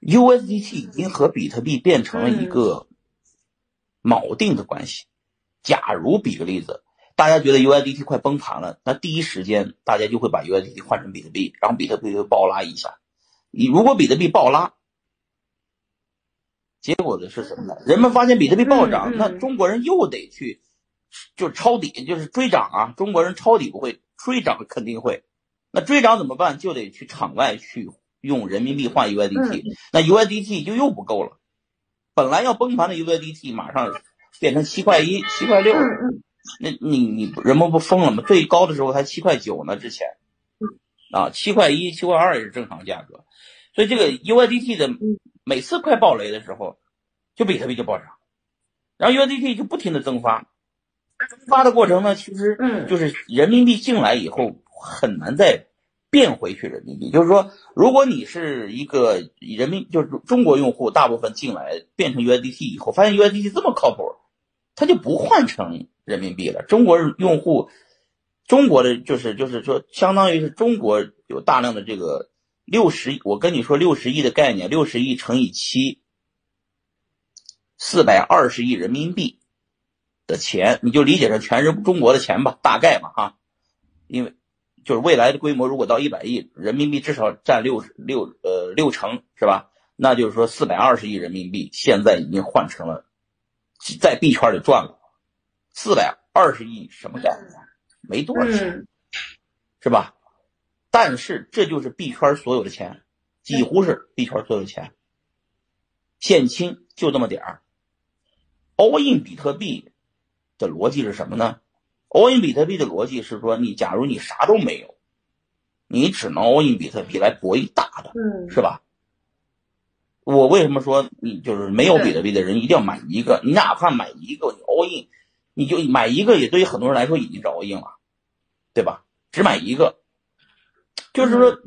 USDT 已经和比特币变成了一个锚定的关系。假如比个例子，大家觉得 USDT 快崩盘了，那第一时间大家就会把 USDT 换成比特币，然后比特币会暴拉一下。你如果比特币暴拉，结果的是什么呢？人们发现比特币暴涨，那中国人又得去就抄底，就是追涨啊。中国人抄底不会，追涨肯定会。那追涨怎么办？就得去场外去用人民币换 USDT，那 USDT 就又不够了。本来要崩盘的 USDT 马上变成七块一、七块六，那你你人们不疯了吗？最高的时候才七块九呢，之前啊七块一、七块二也是正常价格。所以这个 USDT 的每次快爆雷的时候，就比特币就暴涨，然后 USDT 就不停的增发，增发的过程呢，其实就是人民币进来以后很难再变回去人民币。就是说，如果你是一个人民，就是中国用户，大部分进来变成 USDT 以后，发现 USDT 这么靠谱，他就不换成人民币了。中国用户，中国的就是就是说，相当于是中国有大量的这个。六十，我跟你说，六十亿的概念，六十亿乘以七，四百二十亿人民币的钱，你就理解成全是中国的钱吧，大概吧，哈。因为就是未来的规模，如果到一百亿人民币，至少占六六呃六成，是吧？那就是说四百二十亿人民币现在已经换成了在币圈里赚了四百二十亿，什么概念？没多少钱，是吧？但是这就是币圈所有的钱，几乎是币圈所有的钱，现金就这么点儿。all in 比特币的逻辑是什么呢？all in 比特币的逻辑是说，你假如你啥都没有，你只能 all in 比特币来博一大的，是吧？我为什么说你就是没有比特币的人一定要买一个？你哪怕买一个，你 all in，你就买一个，也对于很多人来说已经是 all in 了，对吧？只买一个。就是说，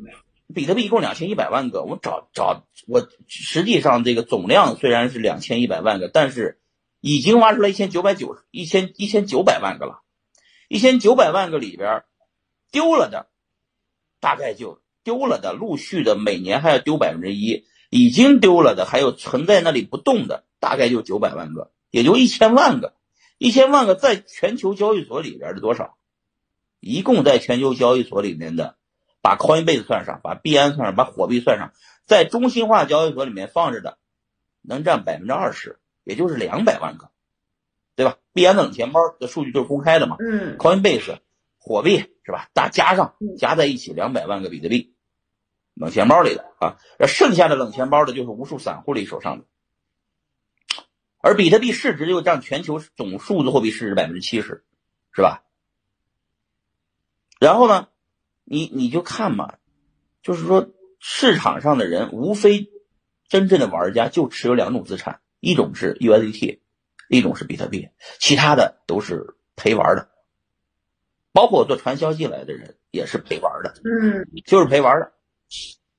比特币一共两千一百万个，我找找我实际上这个总量虽然是两千一百万个，但是已经挖出来一千九百九一千一千九百万个了，一千九百万个里边丢了的大概就丢了的，陆续的每年还要丢百分之一，已经丢了的还有存在那里不动的大概就九百万个，也就一千万个，一千万个在全球交易所里边的多少？一共在全球交易所里面的。把 Coinbase 算上，把币安算上，把火币算上，在中心化交易所里面放着的，能占百分之二十，也就是两百万个，对吧？币安的冷钱包的数据就是公开的嘛。嗯。Coinbase、火币是吧？大加上加在一起两百万个比特币，冷钱包里的啊，而剩下的冷钱包的就是无数散户里手上的，而比特币市值又占全球总数字货币市值百分之七十，是吧？然后呢？你你就看嘛，就是说市场上的人无非真正的玩家就持有两种资产，一种是 USDT，一种是比特币，其他的都是陪玩的，包括做传销进来的人也是陪玩的，嗯，就是陪玩的。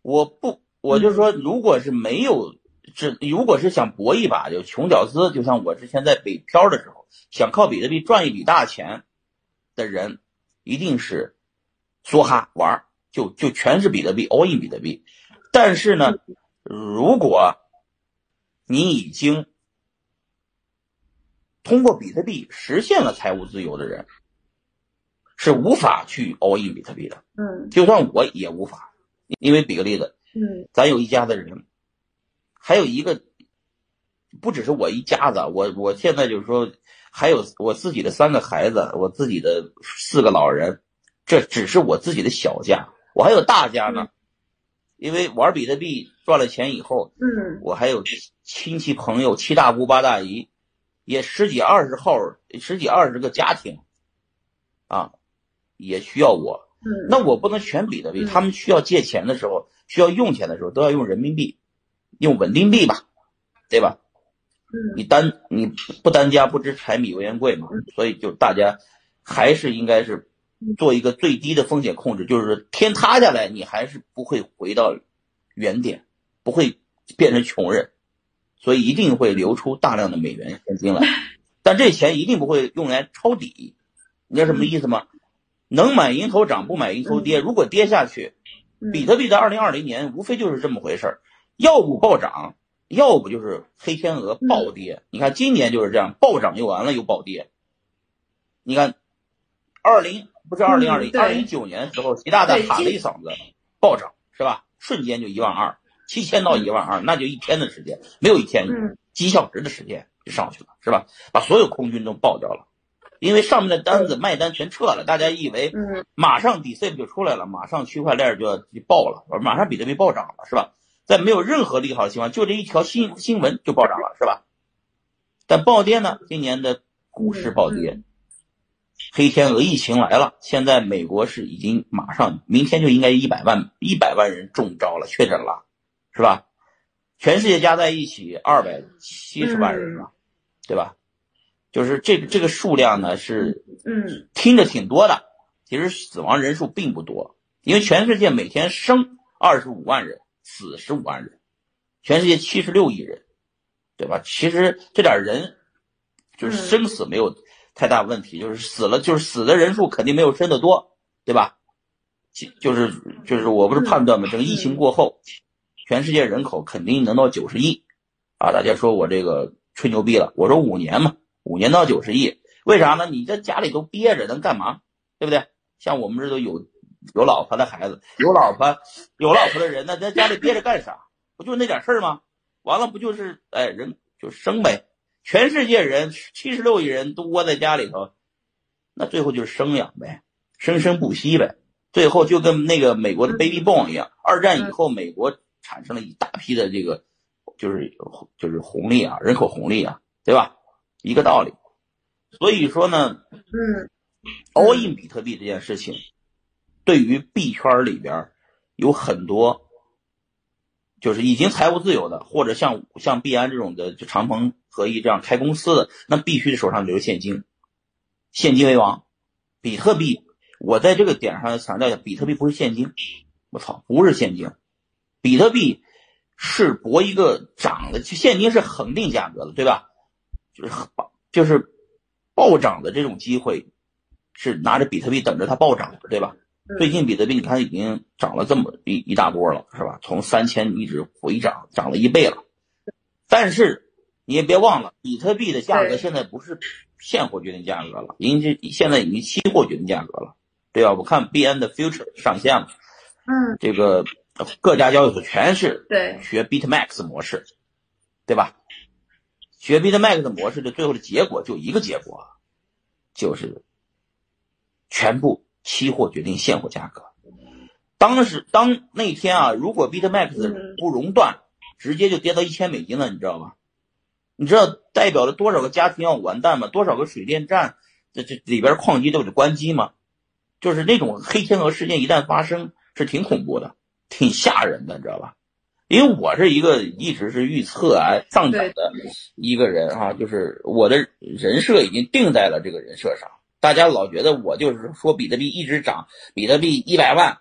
我不，我就说，如果是没有这，如果是想搏一把就穷屌丝，就像我之前在北漂的时候，想靠比特币赚一笔大钱的人，一定是。梭哈玩就就全是比特币，all in 比特币。但是呢，如果你已经通过比特币实现了财务自由的人，是无法去 all in 比特币的。嗯，就算我也无法，因为比个例子，嗯，咱有一家子人，还有一个，不只是我一家子，我我现在就是说，还有我自己的三个孩子，我自己的四个老人。这只是我自己的小家，我还有大家呢。因为玩比特币赚了钱以后，嗯，我还有亲戚朋友、七大姑八大姨，也十几二十号、十几二十个家庭，啊，也需要我。嗯，那我不能全比特币，他们需要借钱的时候、需要用钱的时候，都要用人民币，用稳定币吧，对吧？嗯，你单你不单家不知柴米油盐贵嘛，所以就大家还是应该是。做一个最低的风险控制，就是天塌下来，你还是不会回到原点，不会变成穷人，所以一定会流出大量的美元现金来，但这钱一定不会用来抄底，你知道什么意思吗？能买迎头涨，不买迎头跌。如果跌下去，比特币在二零二零年无非就是这么回事儿，要不暴涨，要不就是黑天鹅暴跌。你看今年就是这样，暴涨又完了又暴跌。你看，二零不是二零二零二零一九年的时候，习大大喊了一嗓子暴涨，是吧？瞬间就一万二，七千到一万二，那就一天的时间，没有一天几小时的时间就上去了，是吧？把所有空军都爆掉了。因为上面的单子卖单全撤了，大家以为马上 d c 就出来了，马上区块链就要爆了，马上比特币暴涨了，是吧？在没有任何利好的情况，就这一条新新闻就暴涨了，是吧？但暴跌呢？今年的股市暴跌，黑天鹅疫情来了，现在美国是已经马上明天就应该一百万一百万人中招了，确诊了，是吧？全世界加在一起二百七十万人了，对吧？就是这个这个数量呢是，嗯，听着挺多的，其实死亡人数并不多，因为全世界每天生二十五万人，死十五万人，全世界七十六亿人，对吧？其实这点人，就是生死没有太大问题，就是死了就是死的人数肯定没有生的多，对吧？就是就是我不是判断吗？这个疫情过后，全世界人口肯定能到九十亿，啊，大家说我这个吹牛逼了，我说五年嘛。五年到九十亿，为啥呢？你在家里都憋着，能干嘛？对不对？像我们这都有有老婆的孩子，有老婆有老婆的人，那在家里憋着干啥？不就那点事儿吗？完了不就是哎人就生呗？全世界人七十六亿人都窝在家里头，那最后就是生养呗，生生不息呗。最后就跟那个美国的 baby boom 一样，二战以后美国产生了一大批的这个就是就是红利啊，人口红利啊，对吧？一个道理，所以说呢，嗯，all in 比特币这件事情，对于币圈里边有很多，就是已经财务自由的，或者像像币安这种的，就长鹏合一这样开公司的，那必须手上留现金，现金为王。比特币，我在这个点上强调一下，比特币不是现金，我操，不是现金，比特币是博一个涨的，现金是恒定价格的，对吧？就是暴，就是暴涨的这种机会，是拿着比特币等着它暴涨的，对吧？最近比特币你看已经涨了这么一一大波了，是吧？从三千一直回涨，涨了一倍了。但是你也别忘了，比特币的价格现在不是现货决定价格了，因为现在已经期货决定价格了，对吧？我看 B N 的 future 上线了，嗯，这个各家交易所全是对学 BitMax 模式，对吧？学 BitMax 的模式的最后的结果就一个结果，就是全部期货决定现货价格。当时当那天啊，如果 BitMax 不熔断，直接就跌到一千美金了，你知道吧？你知道代表了多少个家庭要完蛋吗？多少个水电站这这里边矿机都得关机吗？就是那种黑天鹅事件一旦发生，是挺恐怖的，挺吓人的，你知道吧？因为我是一个一直是预测啊上涨的一个人啊，就是我的人设已经定在了这个人设上。大家老觉得我就是说比特币一直涨，比特币一百万